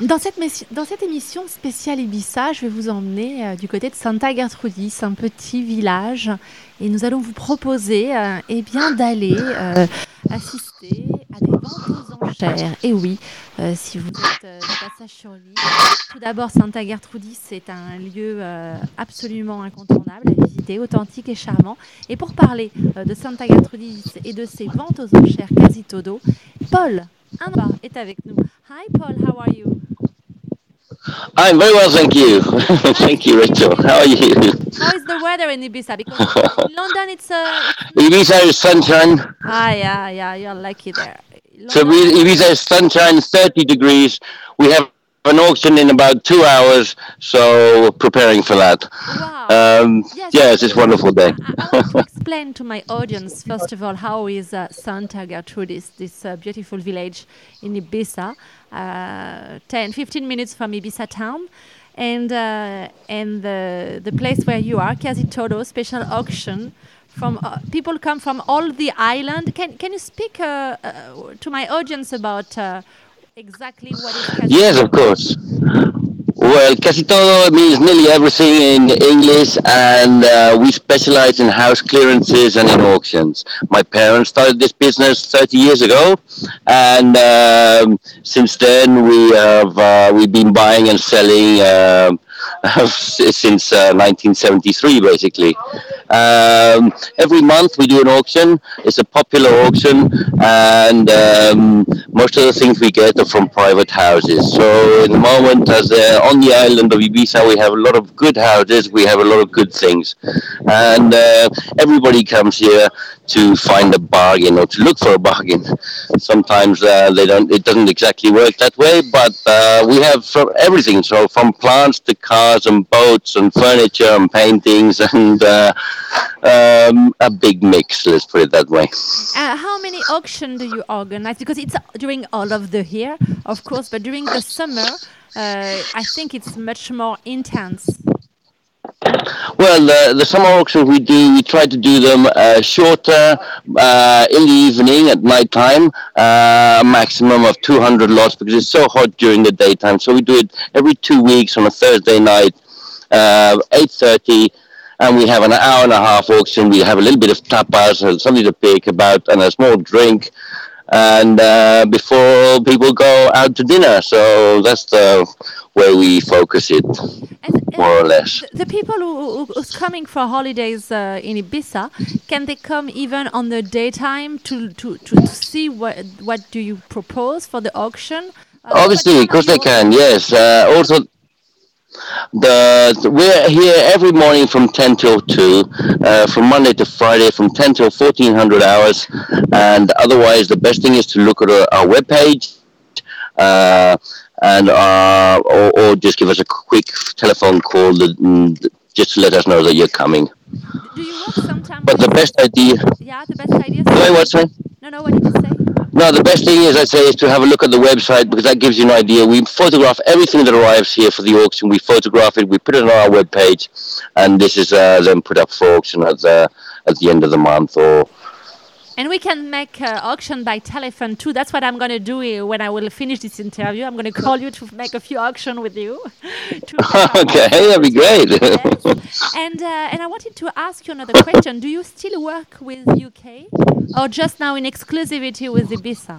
Dans cette, émission spéciale Ibiza, je vais vous emmener euh, du côté de Santa Gertrudis, un petit village, et nous allons vous proposer euh, eh bien, d'aller euh, assister à des ventes aux enchères. Et oui, si vous êtes de passage sur l'île, tout d'abord, Santa Gertrudis, c'est un lieu absolument incontournable à visiter, authentique et charmant. Et pour parler de Santa Gertrudis et de ses ventes aux enchères quasi todo, Paul Anwar est avec nous. Hi, Paul, how are you? I'm very well, thank you. thank you, Rachel. How are you? How is the weather in Ibiza? Because in London, it's uh, Ibiza is sunshine. Ah, yeah, yeah, you're lucky there. London, so Ibiza is sunshine, 30 degrees. We have an auction in about two hours, so preparing for that. Wow. Um, yes, yes, it's a wonderful day. I, I want to explain to my audience, first of all, how is uh, Santa Gertrudis, this uh, beautiful village in Ibiza, uh, 10, 15 minutes from Ibiza town. And uh, and the the place where you are, Casi Todo, special auction from uh, people come from all the island. Can can you speak uh, uh, to my audience about uh, exactly what is Casi Yes, of course. Well, casi todo means nearly everything in English, and uh, we specialize in house clearances and in auctions. My parents started this business 30 years ago, and um, since then we have uh, we've been buying and selling um, since uh, 1973, basically. Um, every month we do an auction. It's a popular auction, and um, most of the things we get are from private houses. So, in the moment, as uh, on the island of Ibiza, we have a lot of good houses. We have a lot of good things, and uh, everybody comes here to find a bargain or to look for a bargain. Sometimes uh, they don't. It doesn't exactly work that way, but uh, we have from everything. So, from plants to cars and boats and furniture and paintings and uh, um, a big mix. Let's put it that way. Uh, how many auctions do you organize? Because it's during all of the year, of course, but during the summer, uh, I think it's much more intense. Well, the, the summer auctions we do, we try to do them uh, shorter uh, in the evening at night time, uh, a maximum of 200 lots because it's so hot during the daytime. So we do it every two weeks on a Thursday night, 8.30 uh, and we have an hour and a half auction. We have a little bit of tapas, something to pick about, and a small drink and uh, before people go out to dinner. So that's the where we focus it, and, more or less. The people who, who's coming for holidays uh, in Ibiza, can they come even on the daytime to, to, to, to see what what do you propose for the auction? Uh, Obviously, because they can. Yes. Uh, also the we're here every morning from 10 till 2 uh, from monday to friday from 10 till 1400 hours. And otherwise the best thing is to look at our, our webpage uh, and uh, or, or, just give us a quick telephone call that, mm, just to let us know that you're coming. Do you work sometimes but the best idea yeah the best idea Sorry, what's that? no no what did you say no, the best thing is, I'd say, is to have a look at the website because that gives you an idea. We photograph everything that arrives here for the auction. We photograph it, we put it on our webpage, and this is uh, then put up for auction at the at the end of the month or and we can make uh, auction by telephone too. That's what I'm going to do when I will finish this interview. I'm going to call you to make a few auction with you. okay, that'd be great. yes. And uh, and I wanted to ask you another question. Do you still work with UK or just now in exclusivity with Ibiza?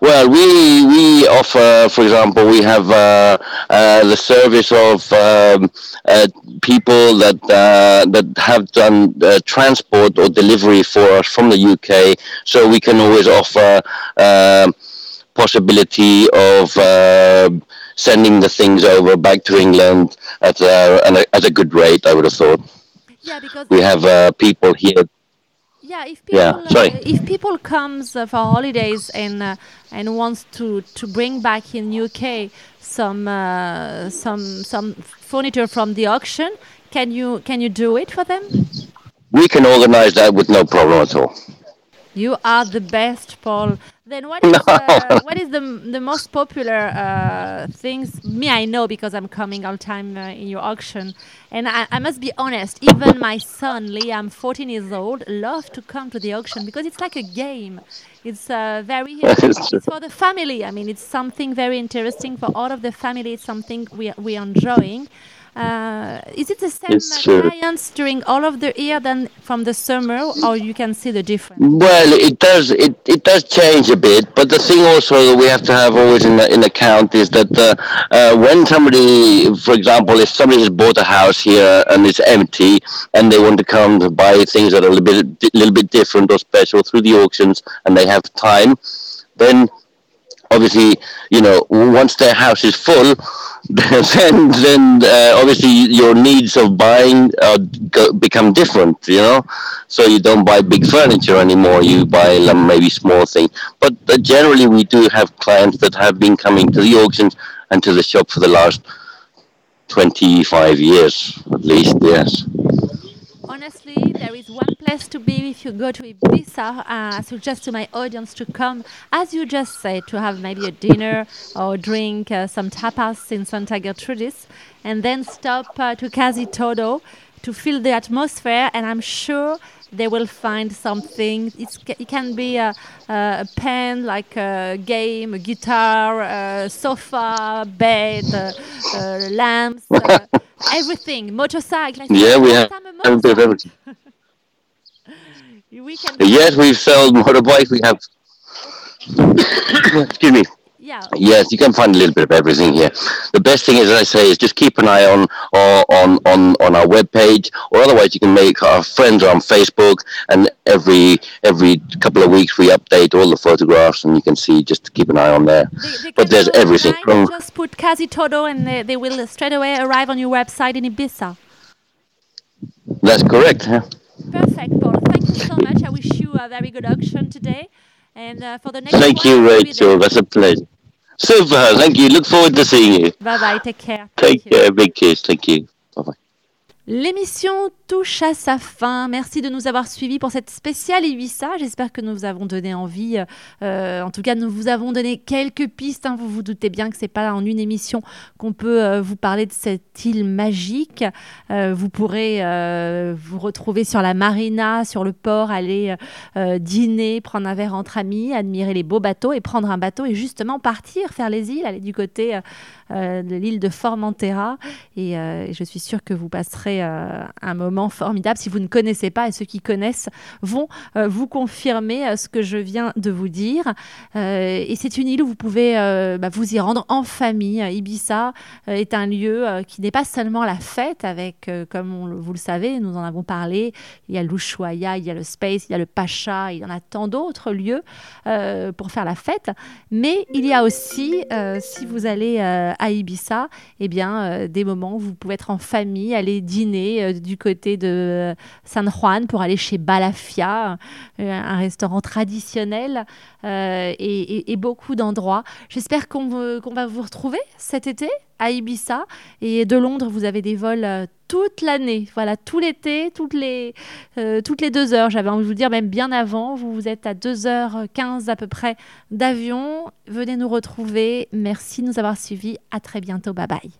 Well, we we offer, for example, we have uh, uh, the service of um, uh, people that uh, that have done uh, transport or delivery for us from the UK, so we can always offer um, possibility of um, sending the things over back to England at a, at a good rate. I would have thought. Yeah, because we have uh, people here yeah, if people yeah, sorry. Uh, if people comes uh, for holidays and uh, and wants to to bring back in UK some uh, some some furniture from the auction, can you can you do it for them? We can organize that with no problem at all. You are the best, Paul. Then what is, uh, what is the, the most popular uh, things? Me, I know because I'm coming all the time uh, in your auction. And I, I, must be honest, even my son, Liam, 14 years old, love to come to the auction because it's like a game. It's uh, very, it's for the family. I mean, it's something very interesting for all of the family. It's something we, we are enjoying. Uh, is it the same clients during all of the year than from the summer, or you can see the difference? Well, it does. It, it does change a bit, but the thing also that we have to have always in, in account is that uh, uh, when somebody, for example, if somebody has bought a house here and it's empty, and they want to come to buy things that are a little bit, little bit different or special through the auctions, and they have time, then obviously, you know, once their house is full, then then uh, obviously your needs of buying uh, go, become different. You know, so you don't buy big furniture anymore. You buy maybe small things. But uh, generally, we do have clients that have been coming to the auctions and to the shop for the last twenty five years at least. Yes honestly, there is one place to be if you go to Ibiza. Uh, I suggest to my audience to come, as you just said, to have maybe a dinner or drink uh, some tapas in Santa Gertrudis, and then stop uh, to Casi Todo to feel the atmosphere. And I'm sure they will find something. It's, it can be a, a, pen, like a game, a guitar, a sofa, bed, uh, uh, lamps, uh, everything, motorcycle. Yeah, we have, have a bit of everything. we can yes, we've sold motorbikes. We have. Excuse me. Yeah. Yes, you can find a little bit of everything here. The best thing, as I say, is just keep an eye on on on on our webpage, or otherwise you can make our friends on Facebook, and every every couple of weeks we update all the photographs, and you can see just keep an eye on there. They, they but there's everything. From just put Casi Todo, and they, they will straight away arrive on your website in Ibiza. That's correct. Yeah. Perfect, Paul. Thank you so much. I wish you a very good auction today. And uh, for the next Thank one, you, Rachel. That's a pleasure. Super. Thank you. Look forward to seeing you. Bye bye. Take care. Take care. Big kiss. Thank you. Bye bye. L'émission touche à sa fin. Merci de nous avoir suivis pour cette spéciale Ibiza. J'espère que nous vous avons donné envie. Euh, en tout cas, nous vous avons donné quelques pistes. Hein. Vous vous doutez bien que c'est pas en une émission qu'on peut euh, vous parler de cette île magique. Euh, vous pourrez vous retrouver sur la marina, sur le port, aller dîner, prendre un verre entre amis, admirer les beaux bateaux et prendre un bateau et justement partir faire les îles, aller du côté de l'île de Formentera. Et je suis sûre que vous passerez euh, un moment formidable. Si vous ne connaissez pas, et ceux qui connaissent vont euh, vous confirmer euh, ce que je viens de vous dire. et c'est une île où vous pouvez bah, vous y rendre en famille. Ibiza est un lieu qui n'est pas seulement la fête, avec, comme vous le savez, nous en avons parlé, il y a l'Ushuaïa, il y a le Space, il y a le Pacha, il y en a tant d'autres lieux pour faire la fête. Mais il y a aussi, si vous allez à Ibiza, eh bien, des moments où vous pouvez être en famille, aller dîner euh, du côté de San Juan pour aller chez Balafia, euh, un restaurant traditionnel euh, et, beaucoup d'endroits. J'espère qu'on va vous retrouver cet été à Ibiza. Et de Londres, vous avez des vols toute l'année, voilà, tout l'été, toutes les, toutes les deux heures. J'avais envie de vous dire, même bien avant, vous, vous êtes à 2h15 à peu près d'avion. Venez nous retrouver. Merci de nous avoir suivis. À très bientôt. Bye bye.